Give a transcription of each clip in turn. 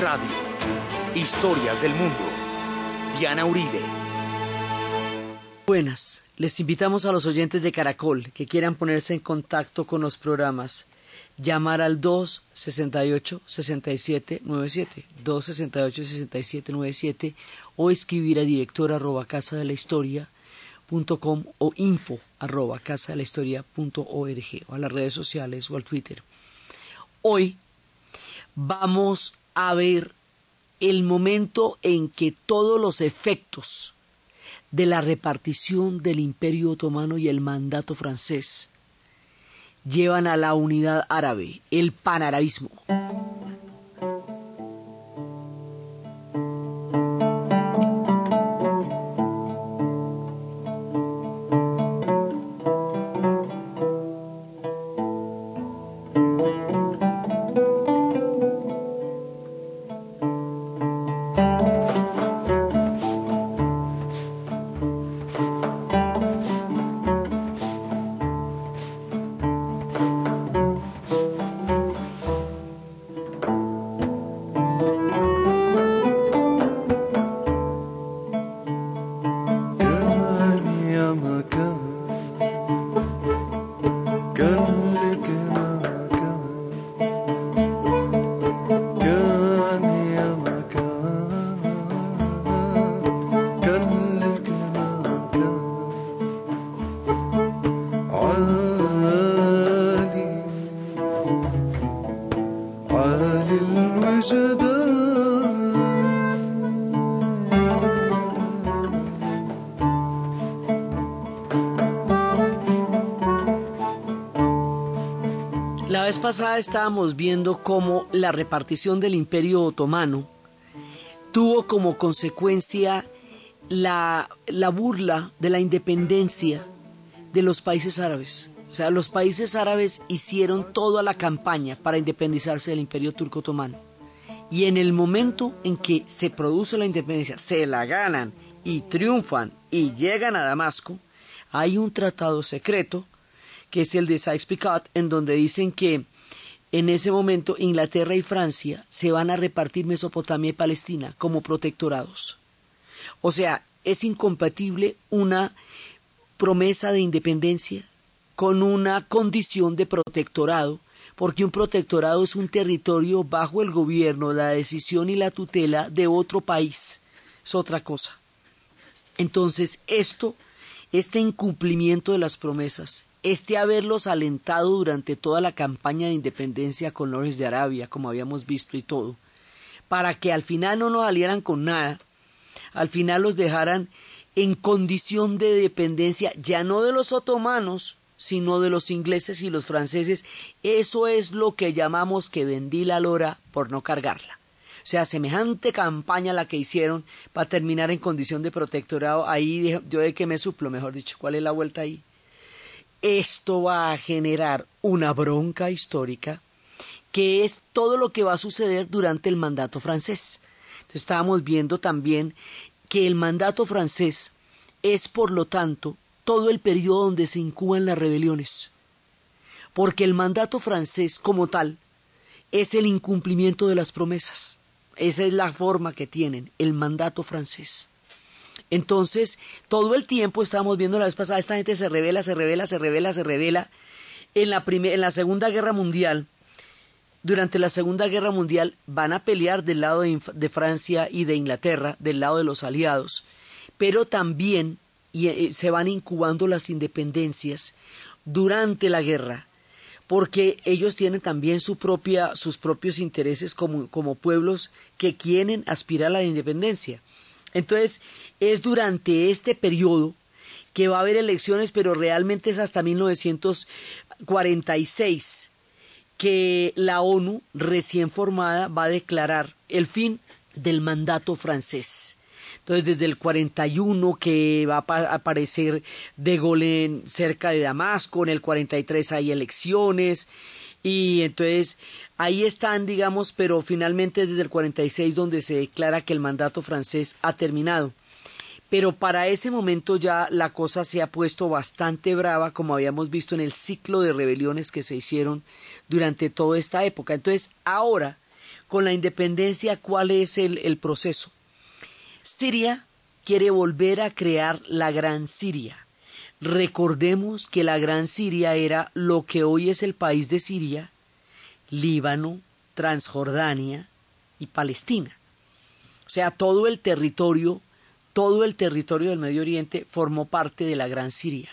Radio. Historias del mundo. Diana Uribe. Buenas. Les invitamos a los oyentes de Caracol que quieran ponerse en contacto con los programas. Llamar al 268-6797, 268-6797 o escribir a director arroba casa o info arroba casa la historia o a las redes sociales o al Twitter. Hoy vamos a ver el momento en que todos los efectos de la repartición del imperio otomano y el mandato francés llevan a la unidad árabe, el panarabismo. Pasada estábamos viendo cómo la repartición del imperio otomano tuvo como consecuencia la, la burla de la independencia de los países árabes. O sea, los países árabes hicieron toda la campaña para independizarse del imperio turco otomano. Y en el momento en que se produce la independencia, se la ganan y triunfan y llegan a Damasco, hay un tratado secreto que es el de Sykes-Picot, en donde dicen que en ese momento Inglaterra y Francia se van a repartir Mesopotamia y Palestina como protectorados. O sea, es incompatible una promesa de independencia con una condición de protectorado, porque un protectorado es un territorio bajo el gobierno, la decisión y la tutela de otro país. Es otra cosa. Entonces, esto, este incumplimiento de las promesas, este haberlos alentado durante toda la campaña de independencia con Lores de Arabia, como habíamos visto y todo, para que al final no nos salieran con nada, al final los dejaran en condición de dependencia ya no de los otomanos, sino de los ingleses y los franceses, eso es lo que llamamos que vendí la lora por no cargarla. O sea, semejante campaña la que hicieron para terminar en condición de protectorado, ahí yo de que me suplo, mejor dicho, ¿cuál es la vuelta ahí? Esto va a generar una bronca histórica que es todo lo que va a suceder durante el mandato francés. Estábamos viendo también que el mandato francés es, por lo tanto, todo el periodo donde se incuban las rebeliones. Porque el mandato francés, como tal, es el incumplimiento de las promesas. Esa es la forma que tienen el mandato francés. Entonces, todo el tiempo estamos viendo la vez pasada, esta gente se revela, se revela, se revela, se revela. En la, en la Segunda Guerra Mundial, durante la Segunda Guerra Mundial, van a pelear del lado de, Francia y de Inglaterra, del lado de los aliados, pero también eh, se van incubando las independencias durante la guerra, porque ellos tienen también su propia, sus propios intereses como, como pueblos que quieren aspirar a la independencia. Entonces, es durante este periodo que va a haber elecciones, pero realmente es hasta 1946 que la ONU, recién formada, va a declarar el fin del mandato francés. Entonces, desde el 41 que va a aparecer de Gaulle cerca de Damasco, en el 43 hay elecciones, y entonces ahí están, digamos, pero finalmente es desde el 46 donde se declara que el mandato francés ha terminado. Pero para ese momento ya la cosa se ha puesto bastante brava, como habíamos visto en el ciclo de rebeliones que se hicieron durante toda esta época. Entonces, ahora, con la independencia, ¿cuál es el, proceso? Siria quiere volver a crear la Gran Siria. Recordemos que la Gran Siria era lo que hoy es el país de Siria, Líbano, Transjordania y Palestina. O sea, todo el territorio, todo el territorio del Medio Oriente formó parte de la Gran Siria.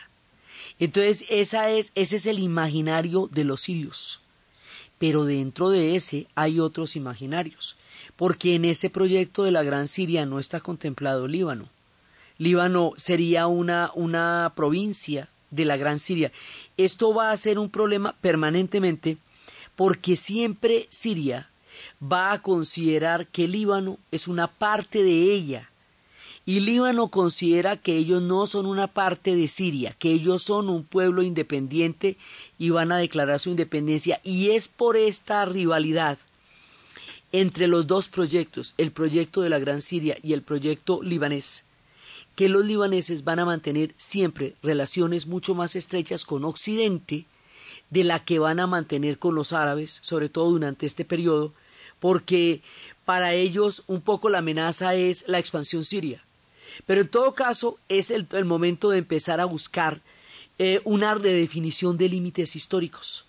Entonces, esa es, ese es el imaginario de los sirios. Pero dentro de ese hay otros imaginarios, porque en ese proyecto de la Gran Siria no está contemplado Líbano. Líbano sería una, una provincia de la Gran Siria. Esto va a ser un problema permanentemente porque siempre Siria va a considerar que Líbano es una parte de ella y Líbano considera que ellos no son una parte de Siria, que ellos son un pueblo independiente y van a declarar su independencia. Y es por esta rivalidad entre los dos proyectos, el proyecto de la Gran Siria y el proyecto libanés, que los libaneses van a mantener siempre relaciones mucho más estrechas con Occidente de la que van a mantener con los árabes, sobre todo durante este periodo, porque para ellos un poco la amenaza es la expansión siria. Pero en todo caso es el, momento de empezar a buscar eh, una redefinición de límites históricos.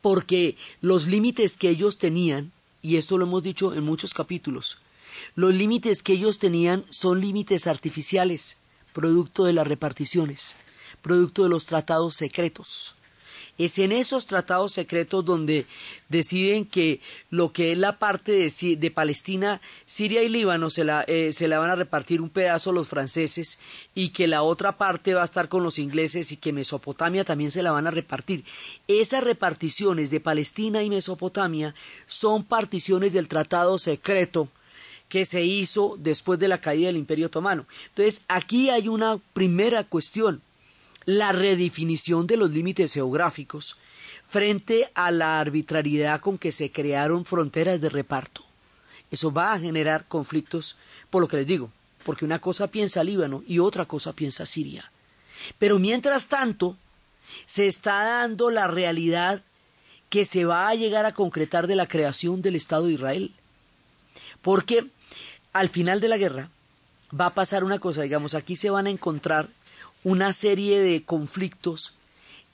Porque los límites que ellos tenían, y esto lo hemos dicho en muchos capítulos, los límites que ellos tenían son límites artificiales, producto de las reparticiones, producto de los tratados secretos. Es en esos tratados secretos donde deciden que lo que es la parte de, Palestina, Siria y Líbano se la, eh, se la van a repartir un pedazo los franceses y que la otra parte va a estar con los ingleses y que Mesopotamia también se la van a repartir. Esas reparticiones de Palestina y Mesopotamia son particiones del tratado secreto que se hizo después de la caída del Imperio Otomano. Entonces, aquí hay una primera cuestión la redefinición de los límites geográficos frente a la arbitrariedad con que se crearon fronteras de reparto. Eso va a generar conflictos, por lo que les digo, porque una cosa piensa Líbano y otra cosa piensa Siria. Pero mientras tanto, se está dando la realidad que se va a llegar a concretar de la creación del Estado de Israel. Porque al final de la guerra va a pasar una cosa, digamos, aquí se van a encontrar una serie de conflictos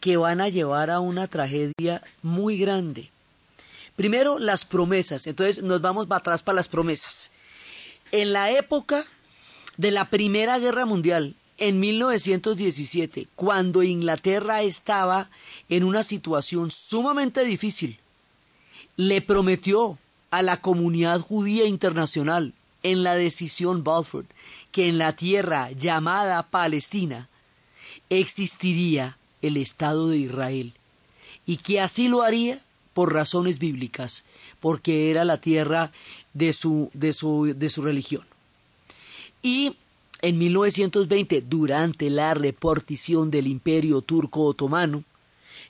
que van a llevar a una tragedia muy grande. Primero, las promesas. Entonces nos vamos atrás para las promesas. En la época de la Primera Guerra Mundial, en 1917, cuando Inglaterra estaba en una situación sumamente difícil, le prometió a la comunidad judía internacional en la decisión Balfour que en la tierra llamada Palestina existiría el Estado de Israel y que así lo haría por razones bíblicas, porque era la tierra de su, de su, de su religión. Y en 1920, durante la repartición del imperio turco otomano,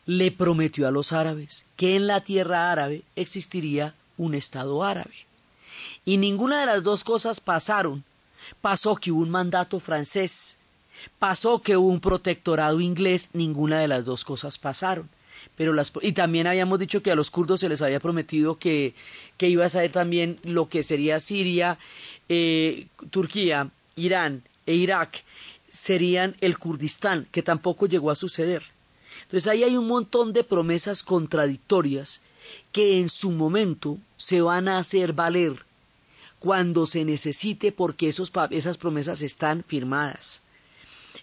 le prometió a los árabes que en la tierra árabe existiría un Estado árabe. Y ninguna de las dos cosas pasaron. Pasó que hubo un mandato francés Pasó que hubo un protectorado inglés, ninguna de las dos cosas pasaron. Pero las, y también habíamos dicho que a los kurdos se les había prometido que, que iba a ser también lo que sería Siria, eh, Turquía, Irán e Irak, serían el Kurdistán, que tampoco llegó a suceder. Entonces ahí hay un montón de promesas contradictorias que en su momento se van a hacer valer cuando se necesite porque esos, esas promesas están firmadas.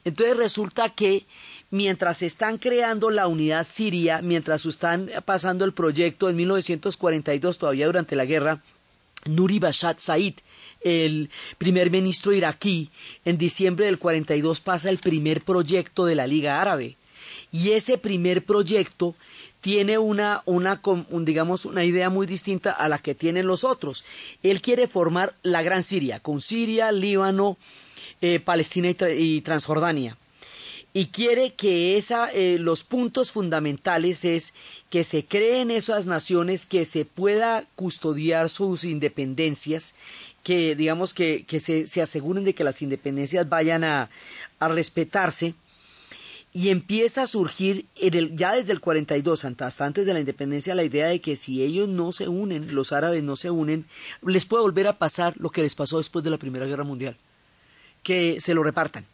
Entonces resulta que mientras están creando la unidad siria, mientras están pasando el proyecto en 1942, todavía durante la guerra, Nuri Bashad Said, el primer ministro iraquí, en diciembre del 42 pasa el primer proyecto de la Liga Árabe. Y ese primer proyecto tiene una, una, digamos, una idea muy distinta a la que tienen los otros. Él quiere formar la Gran Siria, con Siria, Líbano, eh, Palestina y, Transjordania. Y quiere que esa, eh, los puntos fundamentales es que se creen esas naciones, que se pueda custodiar sus independencias, que digamos que, se, aseguren de que las independencias vayan a, a respetarse y empieza a surgir ya desde el 42, hasta antes de la independencia, la idea de que si ellos no se unen, los árabes no se unen, les puede volver a pasar lo que les pasó después de la Primera Guerra Mundial, que se lo repartan,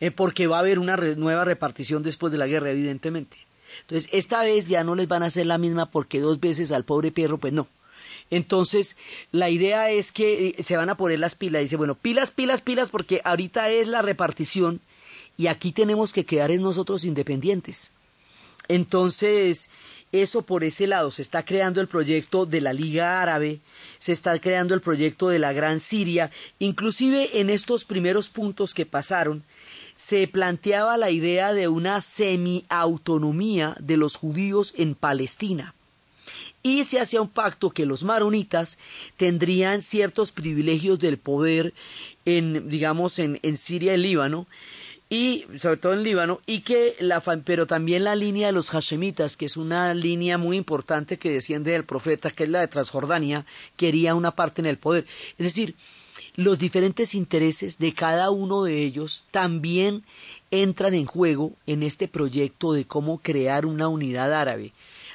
eh, porque va a haber una nueva repartición después de la guerra, evidentemente. Entonces, esta vez ya no les van a hacer la misma porque dos veces al pobre perro, pues no. Entonces, la idea es que eh, se van a poner las pilas. Dice, bueno, pilas, pilas, pilas, porque ahorita es la repartición y aquí tenemos que quedar en nosotros independientes. Entonces, eso por ese lado, se está creando el proyecto de la Liga Árabe, se está creando el proyecto de la Gran Siria, inclusive en estos primeros puntos que pasaron, se planteaba la idea de una semi-autonomía de los judíos en Palestina. Y se hacía un pacto que los maronitas tendrían ciertos privilegios del poder en, digamos, en, en Siria y Líbano, y sobre todo en Líbano, y que la, pero también la línea de los Hashemitas, que es una línea muy importante que desciende del profeta, que es la de Transjordania, quería una parte en el poder. Es decir, los diferentes intereses de cada uno de ellos también entran en juego en este proyecto de cómo crear una unidad árabe.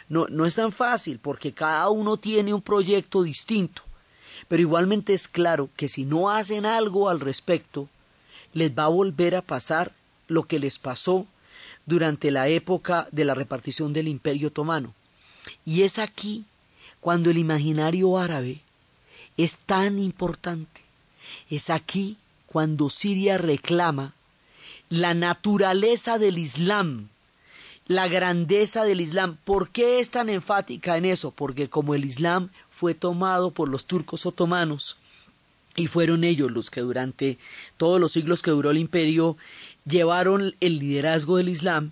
No, no es tan fácil porque cada uno tiene un proyecto distinto, pero igualmente es claro que si no hacen algo al respecto, les va a volver a pasar lo que les pasó durante la época de la repartición del Imperio Otomano. Y es aquí cuando el imaginario árabe es tan importante. Es aquí cuando Siria reclama la naturaleza del Islam, la grandeza del Islam. ¿Por qué es tan enfática en eso? Porque como el Islam fue tomado por los turcos otomanos, y fueron ellos los que durante todos los siglos que duró el imperio llevaron el liderazgo del Islam.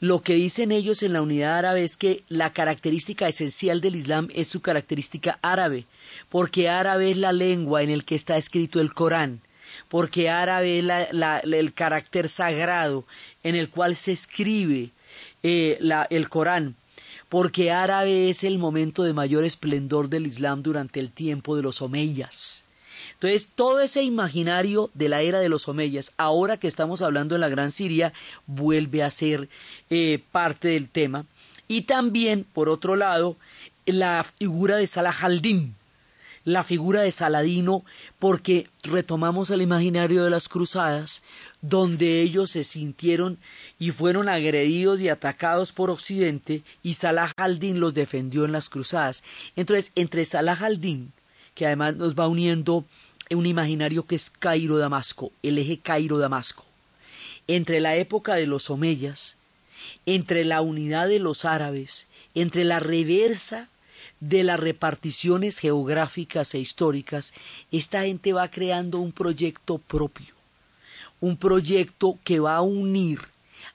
Lo que dicen ellos en la unidad árabe es que la característica esencial del Islam es su característica árabe, porque árabe es la lengua en el que está escrito el Corán, porque árabe es el carácter sagrado en el cual se escribe eh, el Corán, porque árabe es el momento de mayor esplendor del Islam durante el tiempo de los omeyas. Entonces, todo ese imaginario de la era de los Omeyas, ahora que estamos hablando de la Gran Siria, vuelve a ser eh, parte del tema. Y también, por otro lado, la figura de Salah al-Din, la figura de Saladino, porque retomamos el imaginario de las cruzadas, donde ellos se sintieron y fueron agredidos y atacados por Occidente, y Salah al-Din los defendió en las cruzadas. Entonces, entre Salah al-Din, que además nos va uniendo un imaginario que es Cairo-Damasco, el eje Cairo-Damasco, entre la época de los Omeyas, entre la unidad de los árabes, entre la reversa de las reparticiones geográficas e históricas, esta gente va creando un proyecto propio, un proyecto que va a unir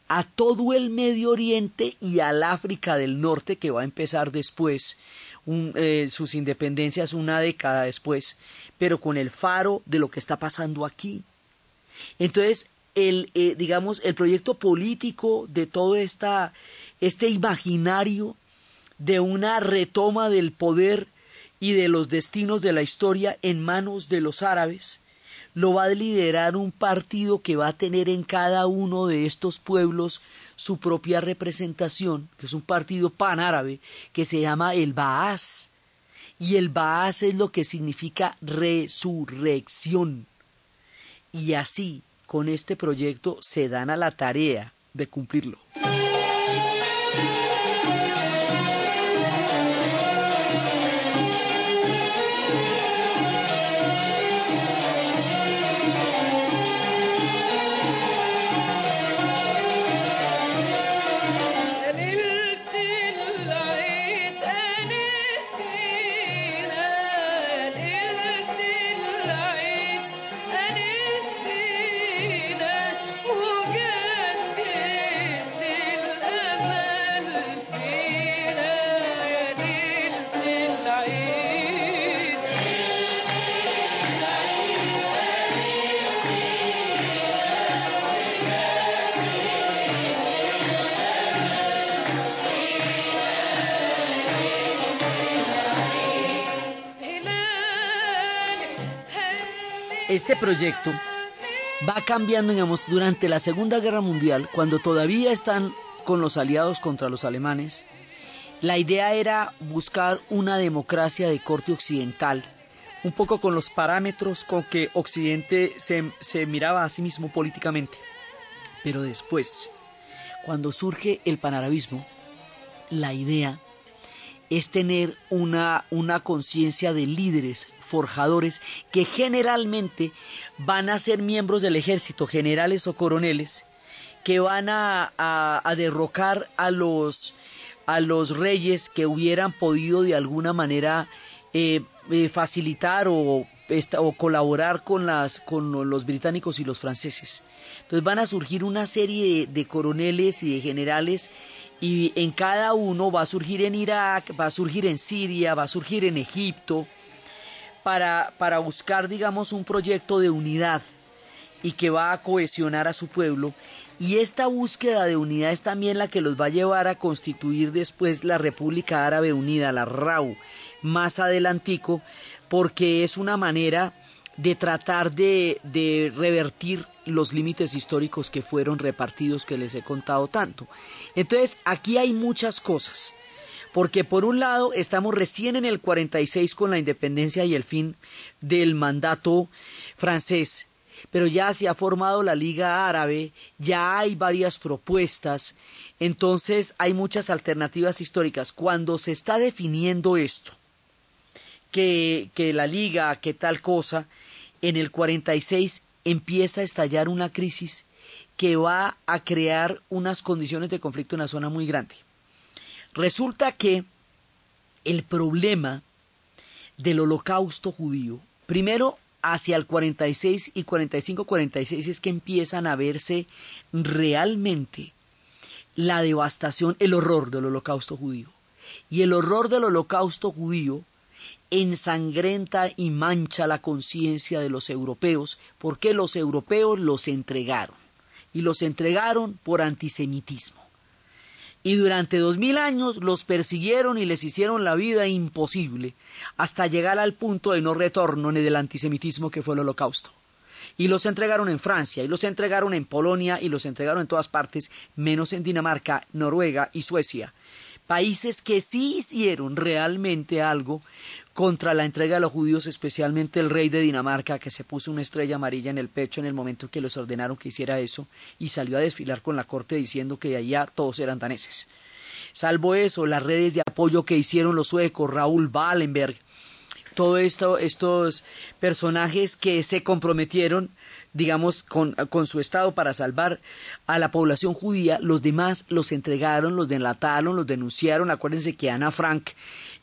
a todo el Medio Oriente y al África del Norte, que va a empezar después, eh, sus independencias una década después, pero con el faro de lo que está pasando aquí. Entonces, el, eh, digamos, el proyecto político de todo esta, este imaginario de una retoma del poder y de los destinos de la historia en manos de los árabes, lo va a liderar un partido que va a tener en cada uno de estos pueblos su propia representación, que es un partido panárabe que se llama el Baas, y el Baas es lo que significa resurrección. Y así, con este proyecto, se dan a la tarea de cumplirlo. Este proyecto va cambiando, digamos, durante la Segunda Guerra Mundial, cuando todavía están con los aliados contra los alemanes, la idea era buscar una democracia de corte occidental, un poco con los parámetros con que Occidente se, se miraba a sí mismo políticamente. Pero después, cuando surge el panarabismo, la idea es tener una, una conciencia de líderes, forjadores, que generalmente van a ser miembros del ejército, generales o coroneles, que van a, a, derrocar a los, a los reyes que hubieran podido de alguna manera eh, eh, facilitar o, o, colaborar con, las, con los británicos y los franceses. Entonces van a surgir una serie de, de coroneles y de generales y en cada uno va a surgir en Irak, va a surgir en Siria, va a surgir en Egipto, para, para buscar, digamos, un proyecto de unidad y que va a cohesionar a su pueblo. Y esta búsqueda de unidad es también la que los va a llevar a constituir después la República Árabe Unida, la RAU, más adelantico, porque es una manera de tratar de, de revertir los límites históricos que fueron repartidos que les he contado tanto. Entonces, aquí hay muchas cosas. Porque por un lado estamos recién en el 46 con la independencia y el fin del mandato francés, pero ya se ha formado la Liga Árabe, ya hay varias propuestas, entonces hay muchas alternativas históricas. Cuando se está definiendo esto, que, que la Liga, que tal cosa, en el 46 empieza a estallar una crisis que va a crear unas condiciones de conflicto en la zona muy grande. Resulta que el problema del holocausto judío, primero hacia el 46 y 45-46 es que empiezan a verse realmente la devastación, el horror del holocausto judío. Y el horror del holocausto judío ensangrenta y mancha la conciencia de los europeos porque los europeos los entregaron y los entregaron por antisemitismo. Y durante dos mil años los persiguieron y les hicieron la vida imposible hasta llegar al punto de no retorno ni del antisemitismo que fue el holocausto. Y los entregaron en Francia, y los entregaron en Polonia, y los entregaron en todas partes, menos en Dinamarca, Noruega y Suecia. Países que sí hicieron realmente algo contra la entrega de los judíos, especialmente el rey de Dinamarca, que se puso una estrella amarilla en el pecho en el momento en que les ordenaron que hiciera eso, y salió a desfilar con la corte diciendo que allá todos eran daneses. Salvo eso, las redes de apoyo que hicieron los suecos, Raúl Wallenberg, todos esto, estos personajes que se comprometieron, digamos, con, con, su Estado para salvar a la población judía, los demás los entregaron, los delataron, los denunciaron. Acuérdense que Ana Frank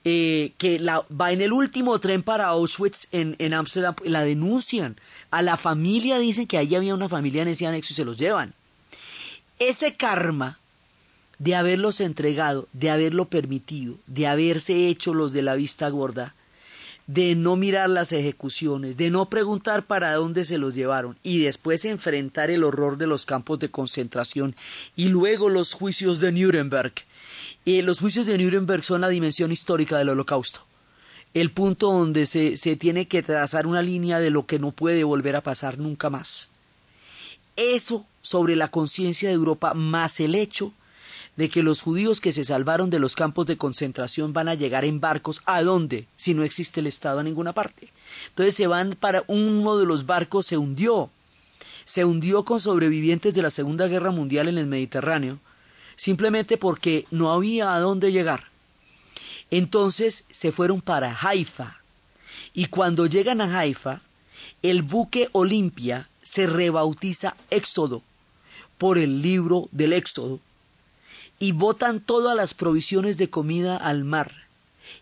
eh, que la, va en el último tren para Auschwitz en Ámsterdam, la denuncian. A la familia dicen que ahí había una familia en ese anexo y se los llevan. Ese karma de haberlos entregado, de haberlo permitido, de haberse hecho los de la vista gorda, de no mirar las ejecuciones, de no preguntar para dónde se los llevaron y después enfrentar el horror de los campos de concentración y luego los juicios de Nuremberg los juicios de Nuremberg son la dimensión histórica del holocausto, el punto donde se, se tiene que trazar una línea de lo que no puede volver a pasar nunca más. Eso sobre la conciencia de Europa más el hecho de que los judíos que se salvaron de los campos de concentración van a llegar en barcos a dónde si no existe el Estado a ninguna parte. Entonces se van para uno de los barcos se hundió. Se hundió con sobrevivientes de la Segunda Guerra Mundial en el Mediterráneo simplemente porque no había a dónde llegar. Entonces se fueron para Haifa. Y cuando llegan a Haifa, el buque Olimpia se rebautiza Éxodo por el libro del Éxodo y botan todas las provisiones de comida al mar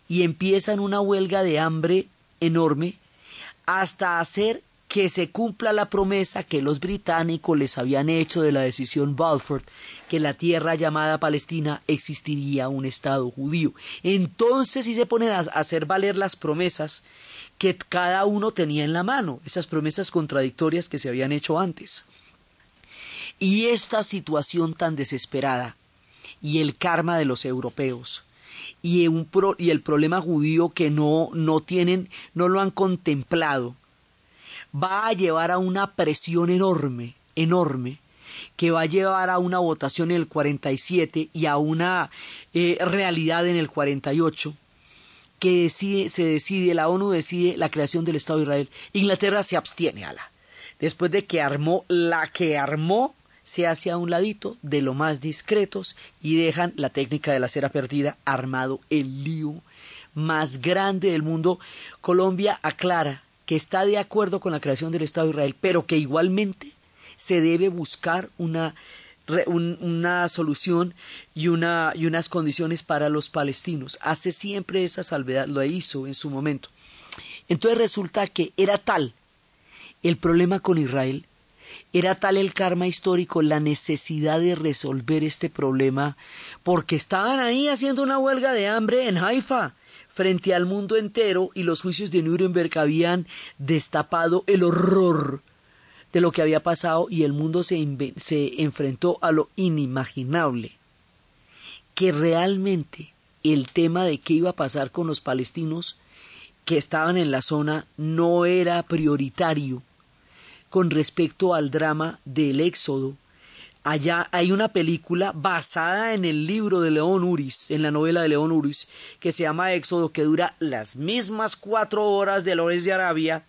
y empiezan una huelga de hambre enorme hasta hacer que se cumpla la promesa que los británicos les habían hecho de la decisión Balfour, que la tierra llamada Palestina existiría un Estado judío. Entonces sí se ponen a hacer valer las promesas que cada uno tenía en la mano, esas promesas contradictorias que se habían hecho antes. Y esta situación tan desesperada y el karma de los europeos y, y el problema judío que no, no tienen, no lo han contemplado, va a llevar a una presión enorme, enorme, que va a llevar a una votación en el 47 y a una eh, realidad en el 48, que se decide, la ONU decide la creación del Estado de Israel. Inglaterra se abstiene, a la. Después de que armó la que armó, se hace a un ladito de lo más discretos y dejan la técnica de la cera perdida armado el lío más grande del mundo. Colombia aclara que está de acuerdo con la creación del Estado de Israel, pero que igualmente se debe buscar una, una solución y, una, y unas condiciones para los palestinos. Hace siempre esa salvedad, lo hizo en su momento. Entonces resulta que era tal el problema con Israel, era tal el karma histórico, la necesidad de resolver este problema, porque estaban ahí haciendo una huelga de hambre en Haifa, frente al mundo entero, y los juicios de Nuremberg habían destapado el horror de lo que había pasado y el mundo se, se enfrentó a lo inimaginable, que realmente el tema de qué iba a pasar con los palestinos que estaban en la zona no era prioritario con respecto al drama del Éxodo. Allá hay una película basada en el libro de León Uris, en la novela de León Uris, que se llama Éxodo, que dura las mismas cuatro horas de Lores de Arabia,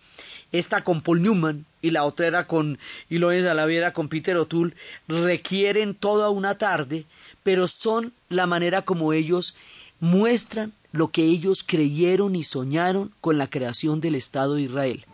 esta con Paul Newman y la otra era con y Lawrence Arabia era con Peter O'Toole, requieren toda una tarde, pero son la manera como ellos muestran lo que ellos creyeron y soñaron con la creación del Estado de Israel.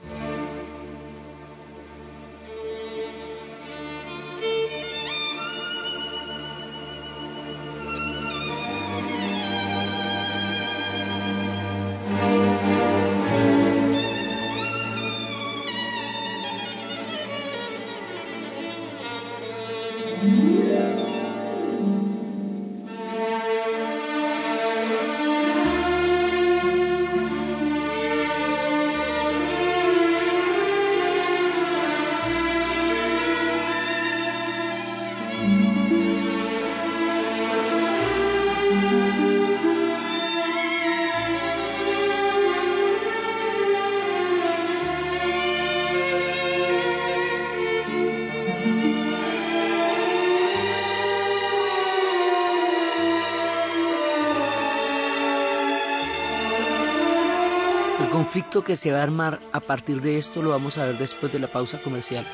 Conflicto que se va a armar a partir de esto lo vamos a ver después de la pausa comercial.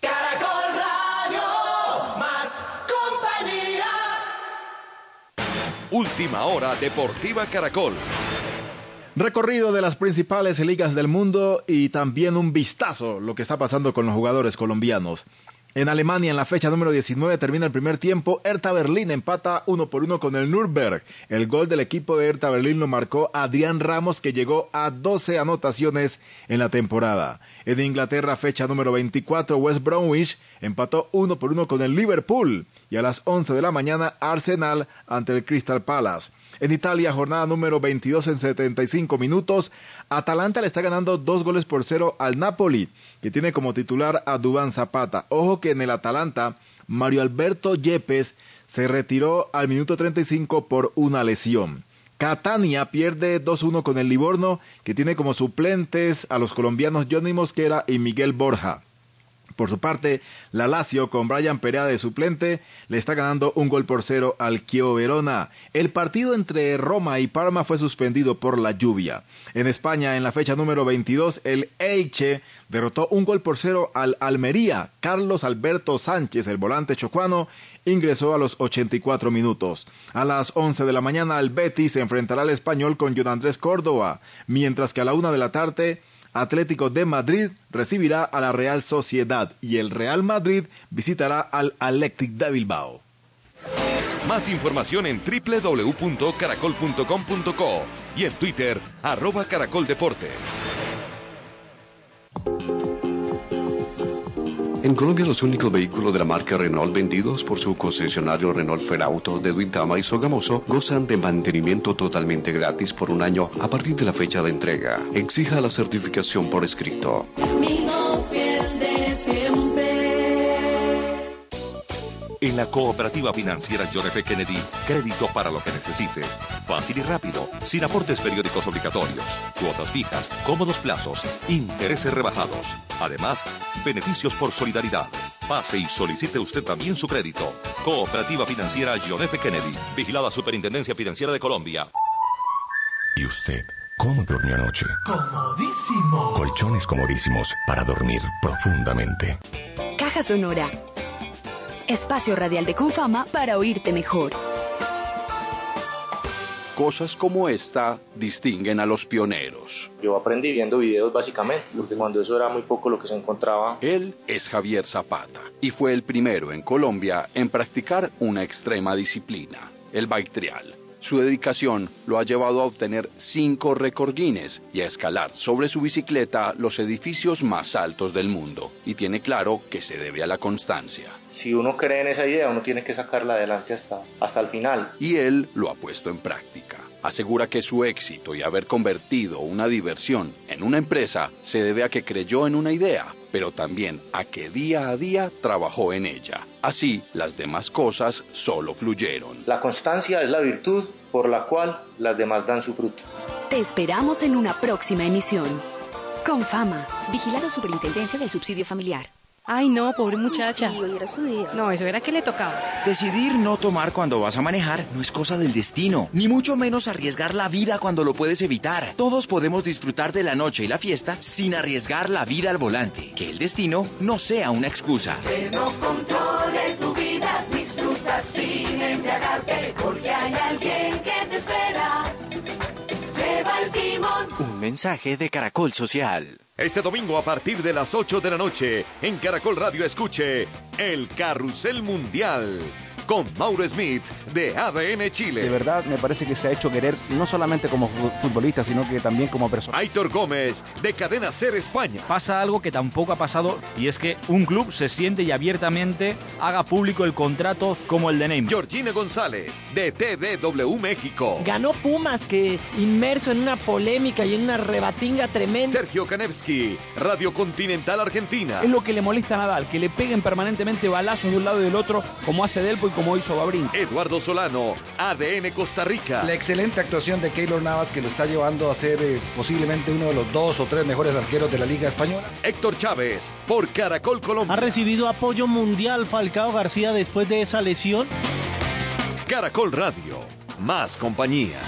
Caracol Radio, más compañía. Última hora Deportiva Caracol. Recorrido de las principales ligas del mundo y también un vistazo lo que está pasando con los jugadores colombianos. En Alemania, en la fecha número 19, termina el primer tiempo. Hertha Berlín empata uno por uno con el Nürnberg. El gol del equipo de Hertha Berlín lo marcó Adrián Ramos, que llegó a 12 anotaciones en la temporada. En Inglaterra, fecha número 24, West Bromwich empató uno por uno con el Liverpool. Y a las 11 de la mañana, Arsenal ante el Crystal Palace. En Italia, jornada número 22 en 75 minutos. Atalanta le está ganando dos goles por cero al Napoli, que tiene como titular a Dubán Zapata. Ojo que en el Atalanta, Mario Alberto Yepes se retiró al minuto 35 por una lesión. Catania pierde 2-1 con el Livorno, que tiene como suplentes a los colombianos Johnny Mosquera y Miguel Borja. Por su parte, la Lazio con Brian Perea de suplente le está ganando un gol por cero al Chievo Verona. El partido entre Roma y Parma fue suspendido por la lluvia. En España, en la fecha número 22, el Elche derrotó un gol por cero al Almería. Carlos Alberto Sánchez, el volante chocuano, ingresó a los 84 minutos. A las 11 de la mañana, el Betis se enfrentará al español con John Andrés Córdoba, mientras que a la una de la tarde Atlético de Madrid recibirá a la Real Sociedad y el Real Madrid visitará al Athletic de Bilbao. Más información en www.caracol.com.co y en Twitter, arroba caracoldeportes. En Colombia, los únicos vehículos de la marca Renault vendidos por su concesionario Renault Ferauto de Duitama y Sogamoso gozan de mantenimiento totalmente gratis por un año a partir de la fecha de entrega. Exija la certificación por escrito. En la cooperativa financiera John F. Kennedy, crédito para lo que necesite. Fácil y rápido, sin aportes periódicos obligatorios, cuotas fijas, cómodos plazos, intereses rebajados. Además, beneficios por solidaridad. Pase y solicite usted también su crédito. Cooperativa Financiera John F. Kennedy, vigilada Superintendencia Financiera de Colombia. ¿Y usted? ¿Cómo durmió anoche? Comodísimo. Colchones comodísimos para dormir profundamente. Caja Sonora. Espacio radial de Confama para oírte mejor. Cosas como esta distinguen a los pioneros. Yo aprendí viendo videos básicamente, porque cuando eso era muy poco lo que se encontraba. Él es Javier Zapata y fue el primero en Colombia en practicar una extrema disciplina, el bike trial. Su dedicación lo ha llevado a obtener cinco récord Guinness y a escalar sobre su bicicleta los edificios más altos del mundo. Y tiene claro que se debe a la constancia. Si uno cree en esa idea, uno tiene que sacarla adelante hasta, hasta el final. Y él lo ha puesto en práctica. Asegura que su éxito y haber convertido una diversión en una empresa se debe a que creyó en una idea, pero también a que día a día trabajó en ella. Así, las demás cosas solo fluyeron. La constancia es la virtud por la cual las demás dan su fruto. Te esperamos en una próxima emisión. Con fama. Vigilado Superintendencia del Subsidio Familiar. Ay, no, pobre muchacha. Sí, hoy era su día. No, eso era que le tocaba. Decidir no tomar cuando vas a manejar no es cosa del destino, ni mucho menos arriesgar la vida cuando lo puedes evitar. Todos podemos disfrutar de la noche y la fiesta sin arriesgar la vida al volante. Que el destino no sea una excusa. Que no controle tu vida, disfruta sin embriagarte, porque hay alguien que te espera. Lleva el timón. Un mensaje de Caracol Social. Este domingo a partir de las 8 de la noche en Caracol Radio escuche El Carrusel Mundial con Mauro Smith de ADN Chile. De verdad me parece que se ha hecho querer no solamente como futbolista, sino que también como persona. Aitor Gómez de Cadena Ser España. Pasa algo que tampoco ha pasado y es que un club se siente y abiertamente haga público el contrato como el de Neymar. Georgina González de TDW México. Ganó Pumas que inmerso en una polémica y en una rebatinga tremenda. Sergio Kanevsky, Radio Continental Argentina. Es lo que le molesta a Nadal, que le peguen permanentemente balazos de un lado y del otro como hace Delpo y como hizo Babrín. Eduardo Solano, ADN Costa Rica. La excelente actuación de Keylor Navas que lo está llevando a ser eh, posiblemente uno de los dos o tres mejores arqueros de la Liga Española. Héctor Chávez, por Caracol Colombia. ¿Ha recibido apoyo mundial Falcao García después de esa lesión? Caracol Radio, más compañía.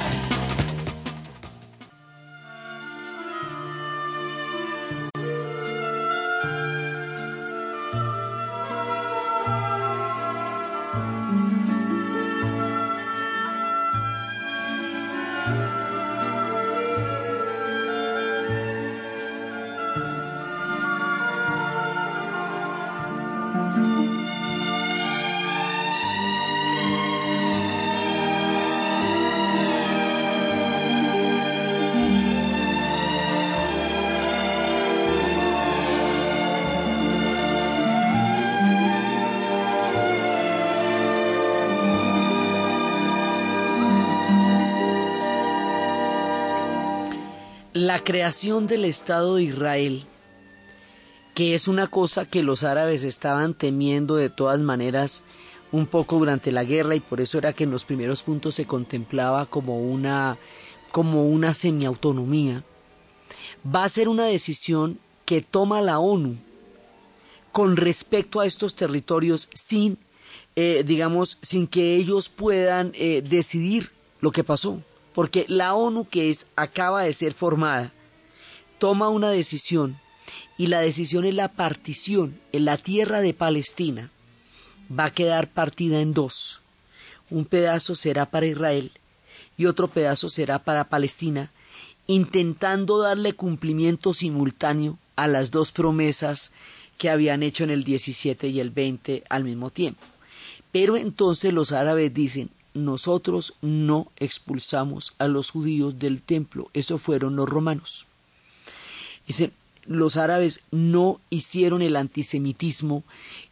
Creación del Estado de Israel, que es una cosa que los árabes estaban temiendo de todas maneras un poco durante la guerra y por eso era que en los primeros puntos se contemplaba como una como una semiautonomía, va a ser una decisión que toma la ONU con respecto a estos territorios sin, eh, digamos, sin que ellos puedan eh, decidir lo que pasó. Porque la ONU que es acaba de ser formada toma una decisión y la decisión es la partición en la tierra de Palestina va a quedar partida en dos. Un pedazo será para Israel y otro pedazo será para Palestina, intentando darle cumplimiento simultáneo a las dos promesas que habían hecho en el 17 y el 20 al mismo tiempo. Pero entonces los árabes dicen, nosotros no expulsamos a los judíos del templo, eso fueron los romanos. Dicen, los árabes no hicieron el antisemitismo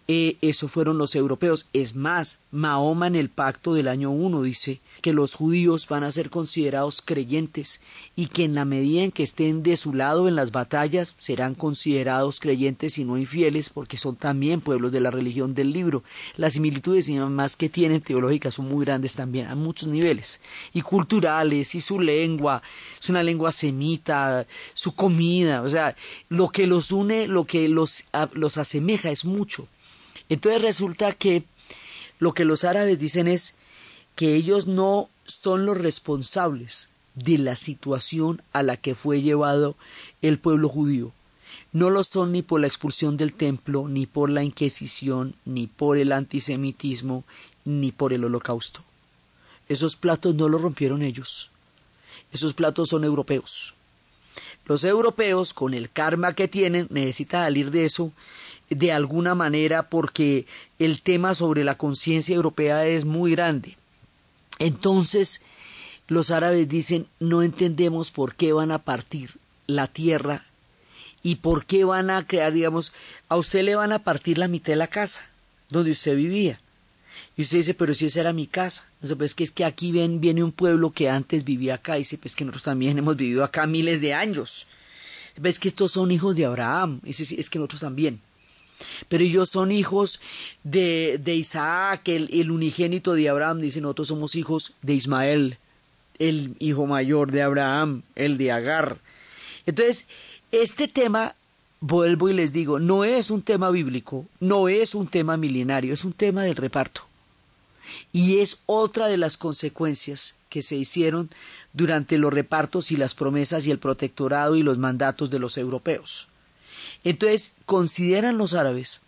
eh, eso fueron los europeos. Es más, Mahoma en el pacto del año 1 dice que los judíos van a ser considerados creyentes y que en la medida en que estén de su lado en las batallas serán considerados creyentes y no infieles porque son también pueblos de la religión del libro. Las similitudes y más que tienen teológicas son muy grandes también a muchos niveles y culturales y su lengua, es una lengua semita, su comida, o sea, lo que los une, lo que los, los asemeja es mucho. Entonces resulta que lo que los árabes dicen es que ellos no son los responsables de la situación a la que fue llevado el pueblo judío. No lo son ni por la expulsión del templo, ni por la Inquisición, ni por el antisemitismo, ni por el holocausto. Esos platos no los rompieron ellos. Esos platos son europeos. Los europeos, con el karma que tienen, necesitan salir de eso de alguna manera porque el tema sobre la conciencia europea es muy grande. Entonces, los árabes dicen, no entendemos por qué van a partir la tierra y por qué van a crear, digamos, a usted le van a partir la mitad de la casa donde usted vivía. Y usted dice, pero si esa era mi casa. Entonces, pues que es que aquí ven, viene un pueblo que antes vivía acá. Y dice, pues que nosotros también hemos vivido acá miles de años. Ves que estos son hijos de Abraham. Y es que nosotros también. Pero ellos son hijos de, de Isaac, el, el, unigénito de Abraham. Dicen, nosotros somos hijos de Ismael, el hijo mayor de Abraham, el de Agar. Entonces, este tema, vuelvo y les digo, no es un tema bíblico, no es un tema milenario, es un tema del reparto. Y es otra de las consecuencias que se hicieron durante los repartos y las promesas y el protectorado y los mandatos de los europeos. Entonces, consideran los árabes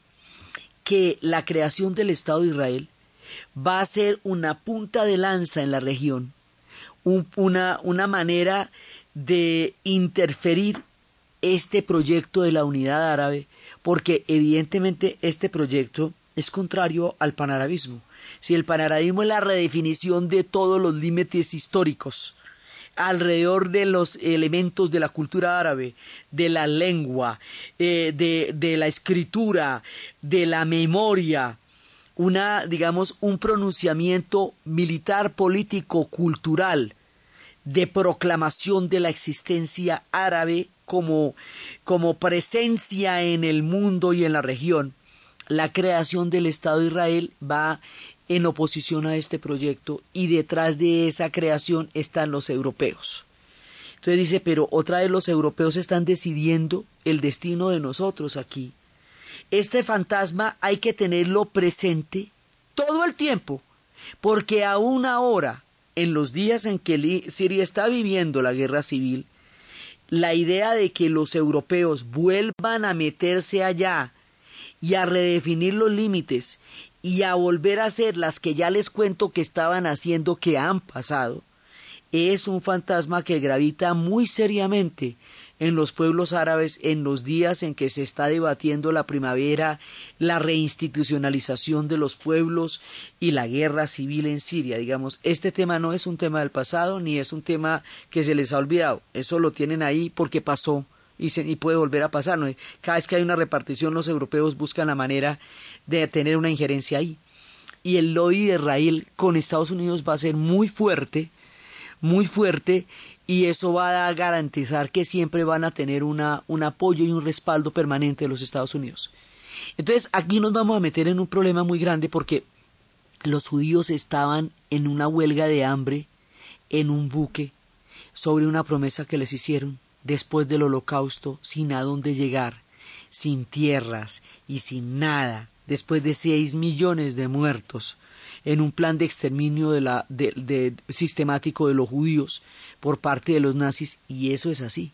que la creación del Estado de Israel va a ser una punta de lanza en la región, una, una manera de interferir este proyecto de la unidad árabe, porque evidentemente este proyecto es contrario al panarabismo. Si el panarabismo es la redefinición de todos los límites históricos, alrededor de los elementos de la cultura árabe, de la lengua, eh, de, de la escritura, de la memoria, una, digamos, un pronunciamiento militar, político, cultural, de proclamación de la existencia árabe como, como presencia en el mundo y en la región, la creación del Estado de Israel va en oposición a este proyecto y detrás de esa creación están los europeos. Entonces dice, pero otra vez los europeos están decidiendo el destino de nosotros aquí. Este fantasma hay que tenerlo presente todo el tiempo, porque aún ahora, en los días en que Siria está viviendo la guerra civil, la idea de que los europeos vuelvan a meterse allá y a redefinir los límites y a volver a hacer las que ya les cuento que estaban haciendo que han pasado, es un fantasma que gravita muy seriamente en los pueblos árabes en los días en que se está debatiendo la primavera, la reinstitucionalización de los pueblos y la guerra civil en Siria. Digamos, este tema no es un tema del pasado ni es un tema que se les ha olvidado. Eso lo tienen ahí porque pasó y, puede volver a pasar. ¿no? Cada vez que hay una repartición, los europeos buscan la manera de tener una injerencia ahí. Y el lobby de Israel con Estados Unidos va a ser muy fuerte, muy fuerte, y eso va a garantizar que siempre van a tener una, un apoyo y un respaldo permanente de los Estados Unidos. Entonces aquí nos vamos a meter en un problema muy grande porque los judíos estaban en una huelga de hambre en un buque sobre una promesa que les hicieron después del holocausto sin a dónde llegar, sin tierras y sin nada, después de seis millones de muertos en un plan de exterminio de la, de, sistemático de los judíos por parte de los nazis, y eso es así.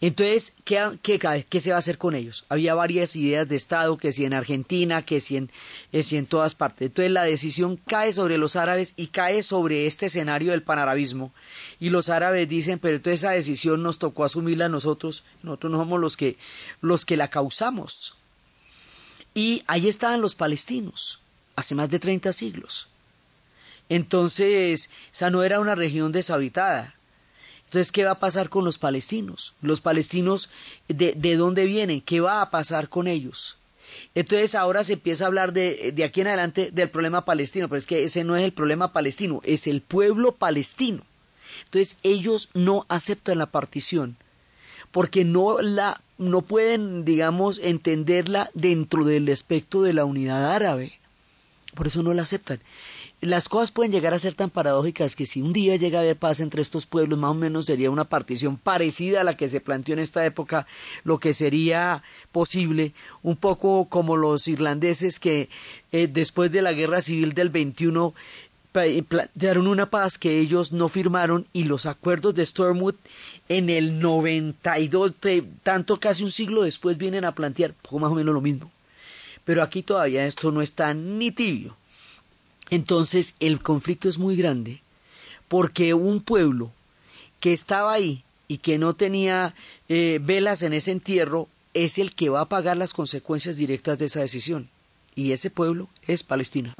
Entonces, ¿qué, qué, qué se va a hacer con ellos? Había varias ideas de Estado, que si en Argentina, que si en, que si en todas partes. Entonces, la decisión cae sobre los árabes y cae sobre este escenario del panarabismo. Y los árabes dicen, pero entonces esa decisión nos tocó asumirla a nosotros, nosotros no somos los que, los que la causamos. Y ahí estaban los palestinos, hace más de 30 siglos. Entonces, esa no era una región deshabitada. Entonces, ¿qué va a pasar con los palestinos? Los palestinos, ¿de, de dónde vienen? ¿Qué va a pasar con ellos? Entonces ahora se empieza a hablar de, de aquí en adelante del problema palestino, pero es que ese no es el problema palestino, es el pueblo palestino. Entonces ellos no aceptan la partición porque no la no pueden, digamos, entenderla dentro del aspecto de la unidad árabe. Por eso no la aceptan. Las cosas pueden llegar a ser tan paradójicas que si un día llega a haber paz entre estos pueblos, más o menos sería una partición parecida a la que se planteó en esta época, lo que sería posible, un poco como los irlandeses que eh, después de la guerra civil del 21 plantearon una paz que ellos no firmaron y los acuerdos de Stormwood en el 92, tanto casi un siglo después, vienen a plantear poco más o menos lo mismo. Pero aquí todavía esto no está ni tibio. Entonces el conflicto es muy grande porque un pueblo que estaba ahí y que no tenía eh, velas en ese entierro es el que va a pagar las consecuencias directas de esa decisión. Y ese pueblo es Palestina.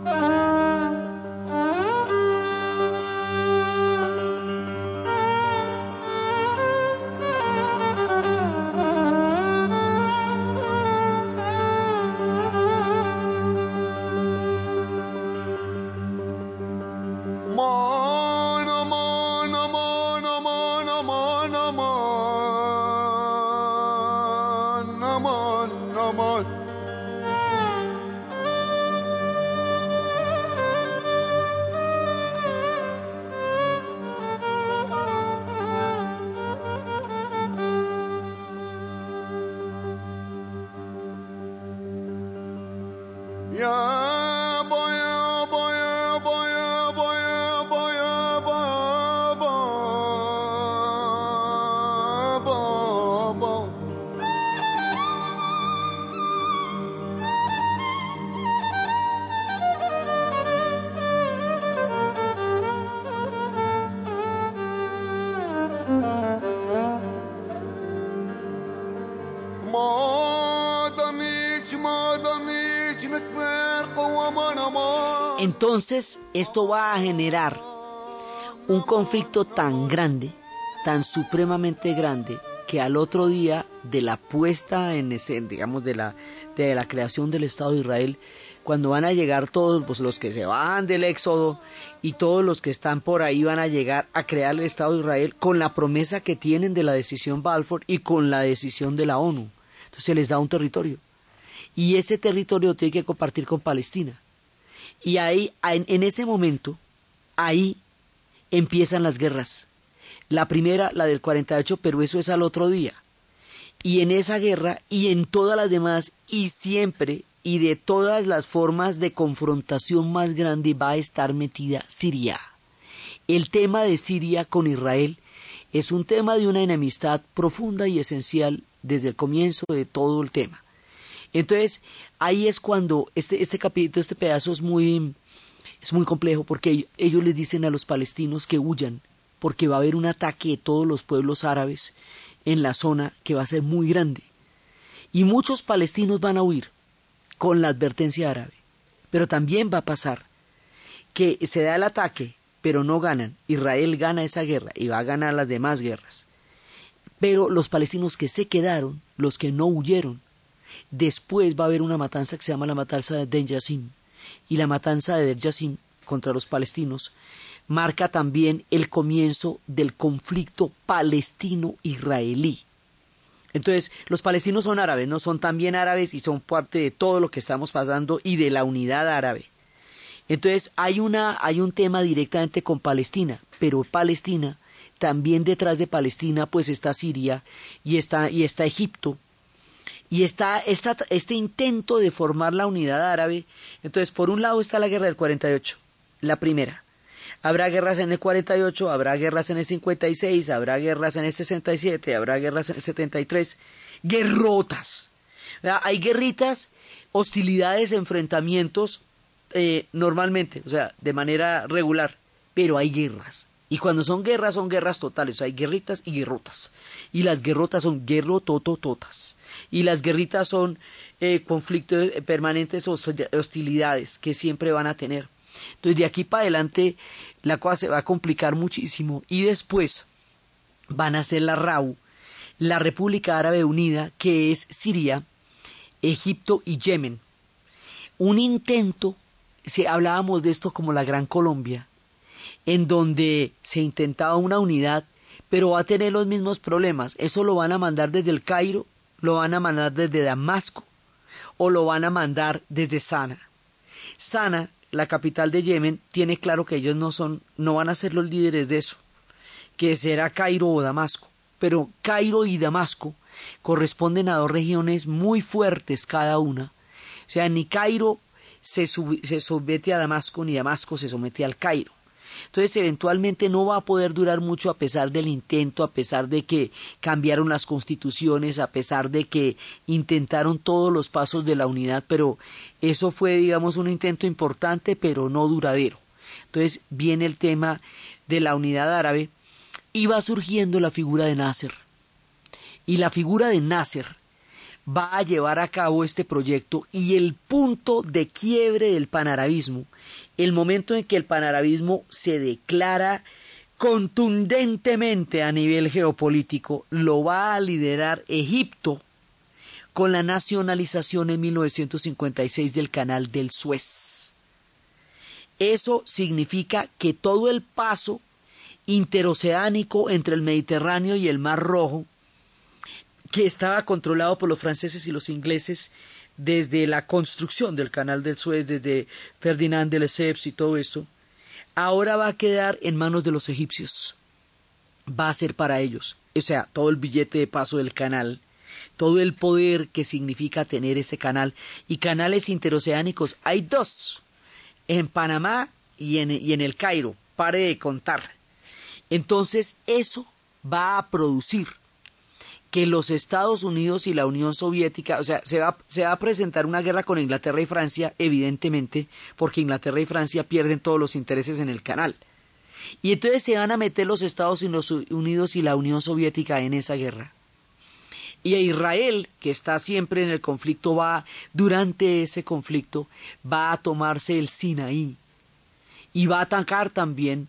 Entonces, esto va a generar un conflicto tan grande, tan supremamente grande, que al otro día de la puesta en ese, digamos, de la, de la creación del Estado de Israel, cuando van a llegar todos pues, los que se van del Éxodo y todos los que están por ahí van a llegar a crear el Estado de Israel con la promesa que tienen de la decisión Balfour y con la decisión de la ONU. Entonces se les da un territorio. Y ese territorio tiene que compartir con Palestina. Y ahí, en, ese momento, ahí empiezan las guerras. La primera, la del 48, pero eso es al otro día. Y en esa guerra y en todas las demás, y siempre y de todas las formas de confrontación más grande va a estar metida Siria. El tema de Siria con Israel es un tema de una enemistad profunda y esencial desde el comienzo de todo el tema. Entonces, ahí es cuando este, este capítulo, este pedazo es muy, es muy complejo porque ellos les dicen a los palestinos que huyan porque va a haber un ataque de todos los pueblos árabes en la zona que va a ser muy grande. Y muchos palestinos van a huir con la advertencia árabe. Pero también va a pasar que se da el ataque, pero no ganan. Israel gana esa guerra y va a ganar las demás guerras. Pero los palestinos que se quedaron, los que no huyeron, Después va a haber una matanza que se llama la matanza de Den Yassim. Y la matanza de Den Yassim contra los palestinos marca también el comienzo del conflicto palestino-israelí. Entonces, los palestinos son árabes, no son también árabes y son parte de todo lo que estamos pasando y de la unidad árabe. Entonces, hay, una, hay un tema directamente con Palestina, pero Palestina, también detrás de Palestina, pues está Siria y está, y está Egipto, y está este intento de formar la unidad árabe. Entonces, por un lado está la guerra del 48, la primera. Habrá guerras en el 48, habrá guerras en el 56, habrá guerras en el 67, habrá guerras en el 73. Guerrotas. Hay guerritas, hostilidades, enfrentamientos eh, normalmente, o sea, de manera regular, pero hay guerras. Y cuando son guerras, son guerras totales. hay guerritas y guerrotas. Y las guerrotas son guerrototototas. Y las guerritas son eh, conflictos eh, permanentes, hostilidades que siempre van a tener. Entonces, de aquí para adelante, la cosa se va a complicar muchísimo. Y después van a ser la RAU, la República Árabe Unida, que es Siria, Egipto y Yemen. Un intento, si hablábamos de esto como la Gran Colombia, en donde se intentaba una unidad, pero va a tener los mismos problemas. Eso lo van a mandar desde el Cairo, lo van a mandar desde Damasco o lo van a mandar desde Sana. Sana, la capital de Yemen, tiene claro que ellos no son, no van a ser los líderes de eso, que será Cairo o Damasco. Pero Cairo y Damasco corresponden a dos regiones muy fuertes cada una. O sea, ni Cairo se, se somete a Damasco, ni Damasco se somete al Cairo. Entonces, eventualmente no va a poder durar mucho a pesar del intento, a pesar de que cambiaron las constituciones, a pesar de que intentaron todos los pasos de la unidad, pero eso fue, digamos, un intento importante, pero no duradero. Entonces, viene el tema de la unidad árabe y va surgiendo la figura de Nasser. Y la figura de Nasser va a llevar a cabo este proyecto y el punto de quiebre del panarabismo el momento en que el panarabismo se declara contundentemente a nivel geopolítico, lo va a liderar Egipto con la nacionalización en 1956 del canal del Suez. Eso significa que todo el paso interoceánico entre el Mediterráneo y el Mar Rojo, que estaba controlado por los franceses y los ingleses, desde la construcción del canal del Suez, desde Ferdinand de Lesseps y todo esto, ahora va a quedar en manos de los egipcios. Va a ser para ellos. O sea, todo el billete de paso del canal, todo el poder que significa tener ese canal. Y canales interoceánicos hay dos, en Panamá y en, y en el Cairo. Pare de contar. Entonces, eso va a producir que los Estados Unidos y la Unión Soviética, o sea, se va, se va a presentar una guerra con Inglaterra y Francia, evidentemente, porque Inglaterra y Francia pierden todos los intereses en el canal. Y entonces se van a meter los Estados Unidos y la Unión Soviética en esa guerra. Y a Israel, que está siempre en el conflicto, va, durante ese conflicto, va a tomarse el Sinaí. Y va a atacar también,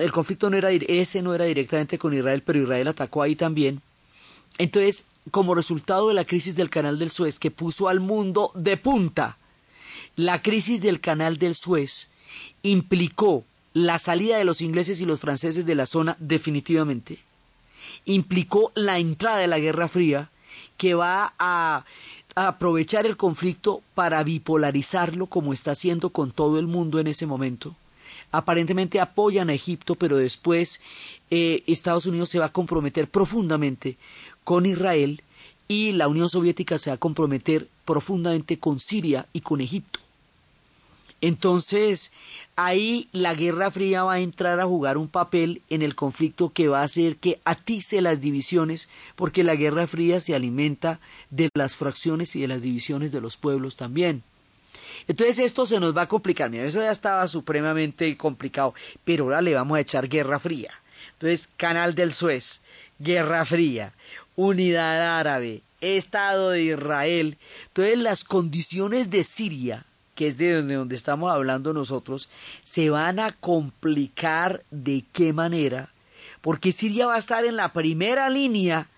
el conflicto no era, ese no era directamente con Israel, pero Israel atacó ahí también entonces, como resultado de la crisis del canal del Suez que puso al mundo de punta, la crisis del canal del Suez implicó la salida de los ingleses y los franceses de la zona definitivamente, implicó la entrada de la Guerra Fría que va a, aprovechar el conflicto para bipolarizarlo como está haciendo con todo el mundo en ese momento. Aparentemente apoyan a Egipto, pero después eh, Estados Unidos se va a comprometer profundamente con Israel y la Unión Soviética se va a comprometer profundamente con Siria y con Egipto. Entonces, ahí la Guerra Fría va a entrar a jugar un papel en el conflicto que va a hacer que atice las divisiones, porque la Guerra Fría se alimenta de las fracciones y de las divisiones de los pueblos también. Entonces esto se nos va a complicar. Mira, eso ya estaba supremamente complicado, pero ahora le vamos a echar Guerra Fría. Entonces, Canal del Suez, Guerra Fría, unidad árabe, Estado de Israel. Entonces las condiciones de Siria, que es de donde, donde estamos hablando nosotros, se van a complicar de qué manera, porque Siria va a estar en la primera línea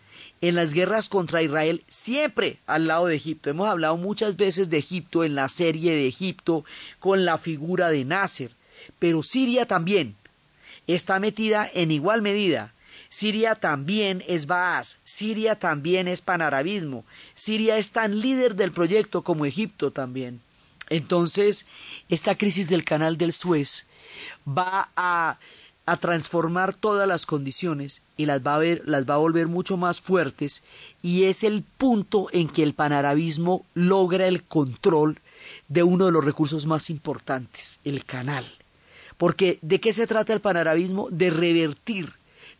en las guerras contra Israel, siempre al lado de Egipto. Hemos hablado muchas veces de Egipto en la serie de Egipto con la figura de Nasser, pero Siria también está metida en igual medida Siria también es Baas, Siria también es panarabismo, Siria es tan líder del proyecto como Egipto también. Entonces, esta crisis del canal del Suez va a, a transformar todas las condiciones y las va a, ver, las va a volver mucho más fuertes y es el punto en que el panarabismo logra el control de uno de los recursos más importantes, el canal. Porque ¿de qué se trata el panarabismo? De revertir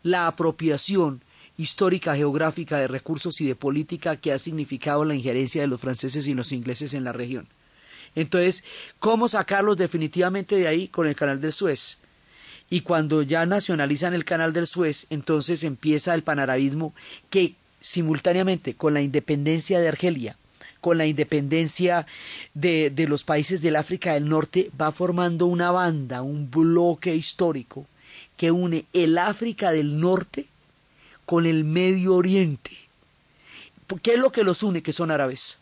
la apropiación histórica geográfica de recursos y de política que ha significado la injerencia de los franceses y los ingleses en la región. Entonces, ¿cómo sacarlos definitivamente de ahí? Con el canal del Suez. Y cuando ya nacionalizan el canal del Suez, entonces empieza el panarabismo que simultáneamente con la independencia de Argelia, con la independencia de, de los países del África del Norte, va formando una banda, un bloque histórico que une el África del Norte con el Medio Oriente. ¿Qué es lo que los une? Que son árabes.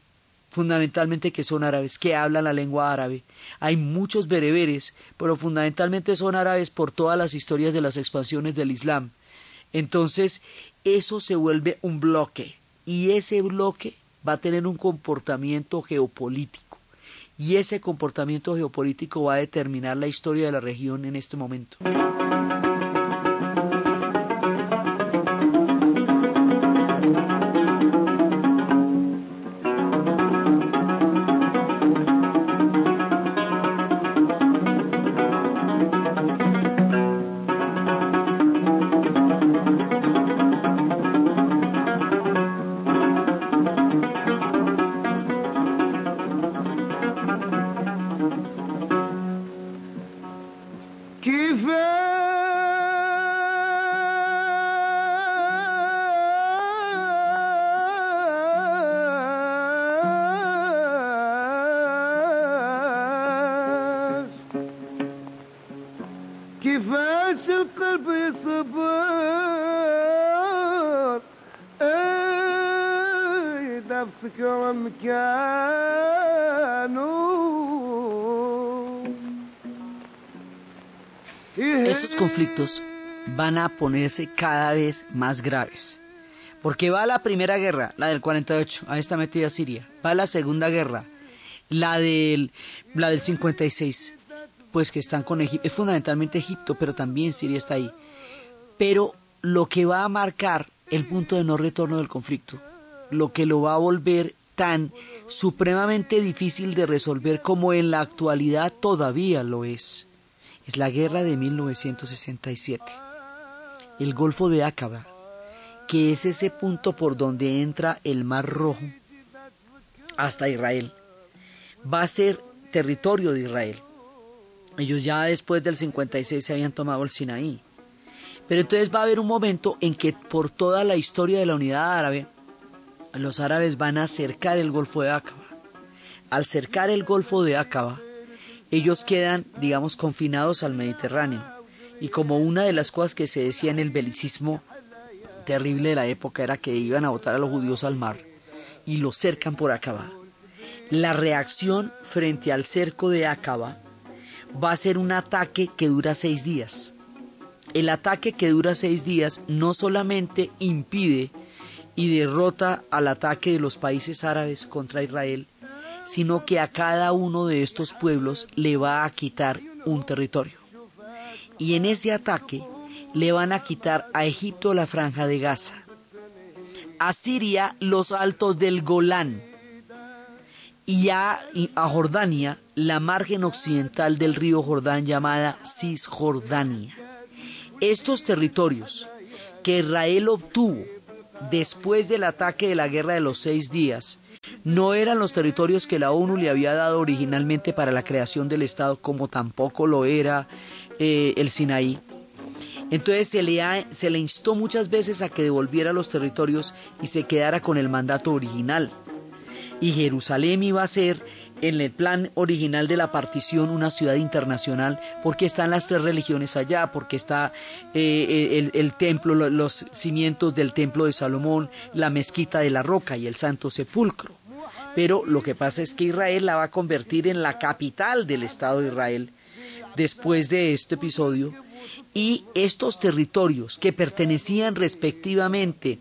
fundamentalmente que son árabes, que hablan la lengua árabe. Hay muchos bereberes, pero fundamentalmente son árabes por todas las historias de las expansiones del Islam. Entonces, eso se vuelve un bloque y ese bloque va a tener un comportamiento geopolítico y ese comportamiento geopolítico va a determinar la historia de la región en este momento. Conflictos van a ponerse cada vez más graves. Porque va la primera guerra, la del 48, ahí está metida Siria. Va la segunda guerra, la del, la del 56, pues que están con Egipto, es fundamentalmente Egipto, pero también Siria está ahí. Pero lo que va a marcar el punto de no retorno del conflicto, lo que lo va a volver tan supremamente difícil de resolver como en la actualidad todavía lo es, es la guerra de 1967. El Golfo de Aqaba, que es ese punto por donde entra el Mar Rojo hasta Israel, va a ser territorio de Israel. Ellos ya después del 56 se habían tomado el Sinaí. Pero entonces va a haber un momento en que por toda la historia de la unidad árabe, los árabes van a cercar el Golfo de Aqaba. Al cercar el Golfo de Aqaba, ellos quedan, digamos, confinados al Mediterráneo. Y como una de las cosas que se decía en el belicismo terrible de la época era que iban a botar a los judíos al mar y los cercan por Aqaba. La reacción frente al cerco de Aqaba va a ser un ataque que dura seis días. El ataque que dura seis días no solamente impide y derrota al ataque de los países árabes contra Israel, sino que a cada uno de estos pueblos le va a quitar un territorio. Y en ese ataque le van a quitar a Egipto la franja de Gaza, a Siria los altos del Golán y a, a Jordania la margen occidental del río Jordán llamada Cisjordania. Estos territorios que Israel obtuvo después del ataque de la guerra de los seis días no eran los territorios que la ONU le había dado originalmente para la creación del Estado, como tampoco lo era eh, el Sinaí. Entonces se le, ha, se le instó muchas veces a que devolviera los territorios y se quedara con el mandato original. Y Jerusalén iba a ser en el plan original de la partición una ciudad internacional porque están las tres religiones allá, porque está eh, el, el, templo, los cimientos del templo de Salomón, la mezquita de la roca y el santo sepulcro. Pero lo que pasa es que Israel la va a convertir en la capital del Estado de Israel después de este episodio y estos territorios que pertenecían respectivamente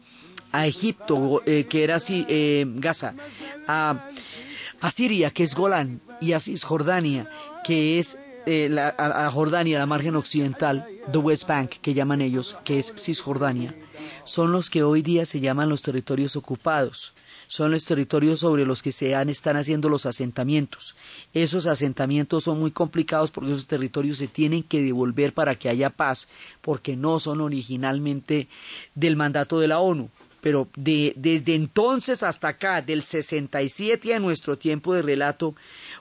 a Egipto, eh, que era así, eh, Gaza, a a Siria, que es Golán, y a Cisjordania, que es eh, la, a, Jordania, la margen occidental, the West Bank, que llaman ellos, que es Cisjordania, son los que hoy día se llaman los territorios ocupados. Son los territorios sobre los que se han, están haciendo los asentamientos. Esos asentamientos son muy complicados porque esos territorios se tienen que devolver para que haya paz, porque no son originalmente del mandato de la ONU pero de, desde entonces hasta acá, del 67 a nuestro tiempo de relato,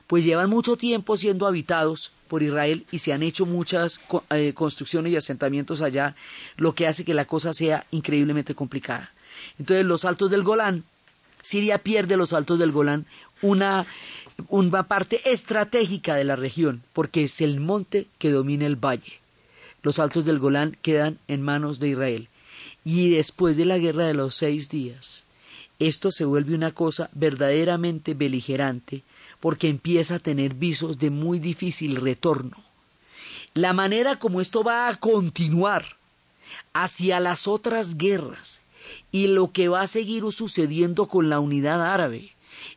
pues llevan mucho tiempo siendo habitados por Israel y se han hecho muchas eh, construcciones y asentamientos allá, lo que hace que la cosa sea increíblemente complicada. Entonces los altos del Golán, Siria pierde los altos del Golán, una, una parte estratégica de la región, porque es el monte que domina el valle. Los altos del Golán quedan en manos de Israel. Y después de la guerra de los seis días, esto se vuelve una cosa verdaderamente beligerante porque empieza a tener visos de muy difícil retorno. La manera como esto va a continuar hacia las otras guerras y lo que va a seguir sucediendo con la unidad árabe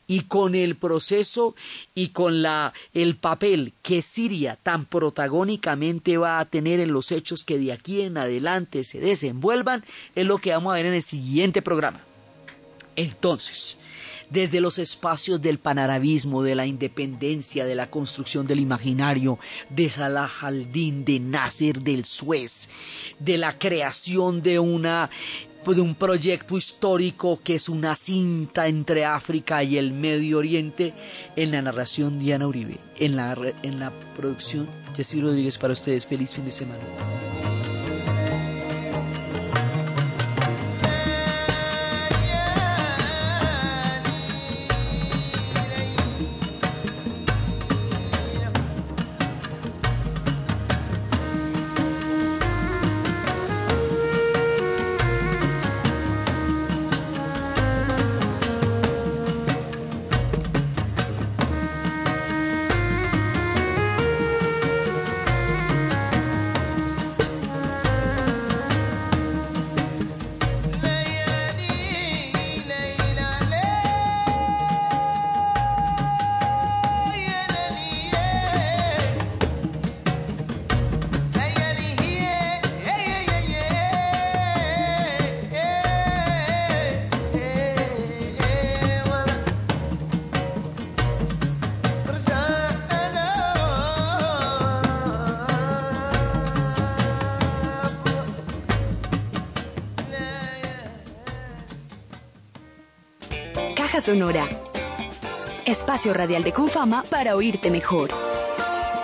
y con el proceso y con la el papel que Siria tan protagónicamente va a tener en los hechos que de aquí en adelante se desenvuelvan es lo que vamos a ver en el siguiente programa. Entonces, desde los espacios del panarabismo, de la independencia, de la construcción del imaginario, de Salah al-Din, de Nasser del Suez, de la creación de una de un proyecto histórico que es una cinta entre África y el Medio Oriente en la narración Diana Uribe, en la, en la producción Jessy Rodríguez para ustedes. Feliz fin de semana. Radial de Confama para oírte mejor.